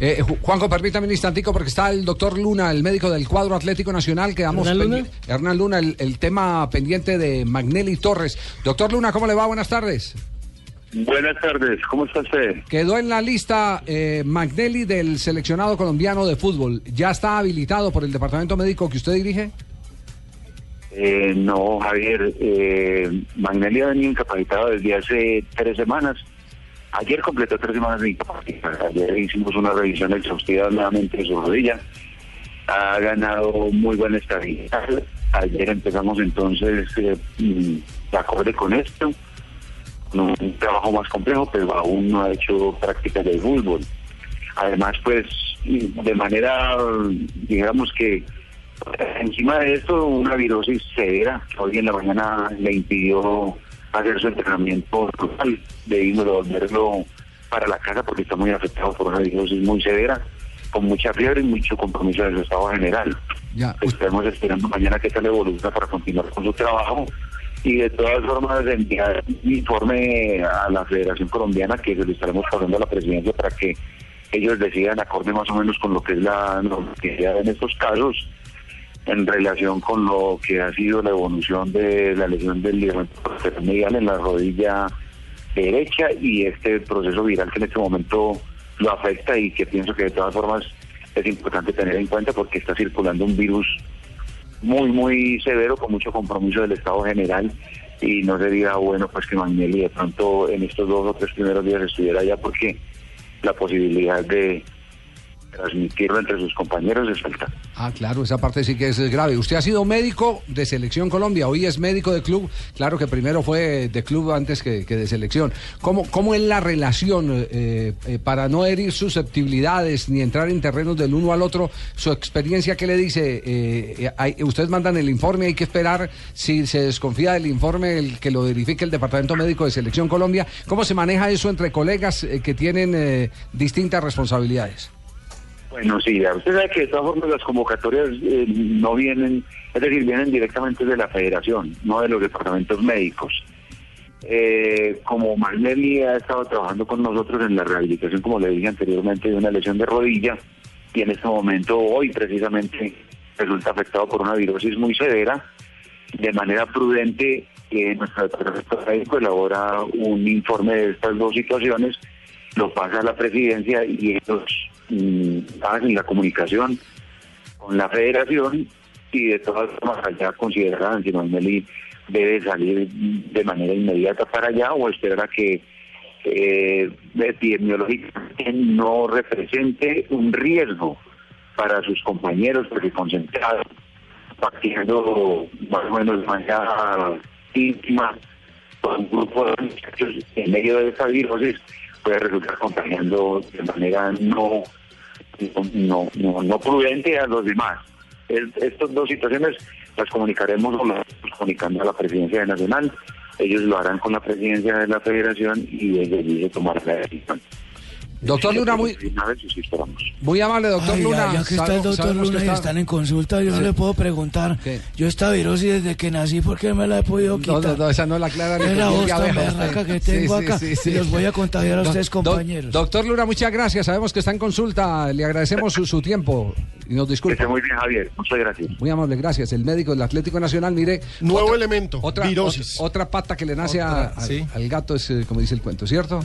Eh, Ju- Juanjo, permítame un instantico porque está el doctor Luna, el médico del cuadro Atlético Nacional. Quedamos ¿Hernán Luna? Hernán Luna, el, el tema pendiente de Magnelli Torres. Doctor Luna, ¿cómo le va? Buenas tardes. Buenas tardes, ¿cómo está usted? Quedó en la lista eh, Magnelli del seleccionado colombiano de fútbol. ¿Ya está habilitado por el departamento médico que usted dirige? Eh, no, Javier, eh, Magnelli ha venido incapacitado desde hace tres semanas. Ayer completó tres semanas de incapacidad. Ayer hicimos una revisión exhaustiva nuevamente de su rodilla. Ha ganado muy buena estabilidad. Ayer empezamos entonces eh, mm, de acorde con esto. Un trabajo más complejo, pero aún no ha hecho prácticas de fútbol. Además, pues, de manera, digamos que encima de esto, una virosis severa hoy en la mañana le impidió hacer su entrenamiento total. Debimos devolverlo para la casa porque está muy afectado por una virosis muy severa, con mucha fiebre y mucho compromiso de su estado general. Ya. Estamos esperando mañana que tal le evoluciona para continuar con su trabajo y de todas formas enviar un informe a la Federación Colombiana que se lo estaremos pasando a la presidencia para que ellos decidan acorde más o menos con lo que es la normatividad en estos casos en relación con lo que ha sido la evolución de la lesión del ligamento medial en la rodilla derecha y este proceso viral que en este momento lo afecta y que pienso que de todas formas es importante tener en cuenta porque está circulando un virus muy, muy severo, con mucho compromiso del Estado General y no sería bueno pues que Magnelli de pronto en estos dos o tres primeros días estuviera allá porque la posibilidad de transmitirlo entre sus compañeros es alta. Ah, claro, esa parte sí que es grave. Usted ha sido médico de Selección Colombia, hoy es médico de club. Claro que primero fue de club antes que, de selección. ¿Cómo, ¿Cómo es la relación eh, eh, para no herir susceptibilidades ni entrar en terrenos del uno al otro? Su experiencia, ¿qué le dice? Eh, eh, ustedes mandan el informe, hay que esperar si se desconfía del informe, el que lo verifique el Departamento Médico de Selección Colombia. ¿Cómo se maneja eso entre colegas que tienen distintas responsabilidades? Bueno, sí, ya usted sabe que de todas formas las convocatorias eh, no vienen, es decir, vienen directamente de la federación, no de los departamentos médicos. Eh, como Magnelli ha estado trabajando con nosotros en la rehabilitación, como le dije anteriormente, de una lesión de rodilla, y en este momento, hoy precisamente, resulta afectado por una virosis muy severa, de manera prudente, eh, nuestro departamento médico elabora un informe de estas dos situaciones, lo pasa a la presidencia y ellos mm, hacen la comunicación con la federación y de todas formas allá considerarán si Magnelli debe salir de manera inmediata para allá o esperar a que eh, epidemiológicamente no represente un riesgo para sus compañeros porque concentrados partiendo más o menos de manera íntima con un grupo de muchachos en medio de esa virosis puede resultar contagiando de manera no no, no, no prudente a los demás. Estas dos situaciones las comunicaremos o las comunicando a la presidencia nacional. Ellos lo harán con la presidencia de la federación y desde allí se tomará la decisión. Doctor Luna, muy, muy amable, doctor Ay, Luna. ya, ya que está el doctor Luna y está- están en consulta, yo Sí. le puedo preguntar. ¿Qué? Yo esta virosis desde que nací, ¿por qué no me la he podido No, quitar? no, no, esa no la aclara ni Es la berraca que tengo sí, acá. sí, sí. Y los voy a contagiar a Do- ustedes, do- compañeros. doctor Luna, muchas gracias. Sabemos que está en consulta. Le agradecemos su, su tiempo y nos Que disculpa. esté muy bien, Javier. Muchas gracias. Muy amable, gracias. El médico del Atlético Nacional, mire. Nuevo otra- elemento, Otra, virosis. otra, otra pata que le nace a- al, sí. al gato es, eh, como dice el cuento, ¿cierto?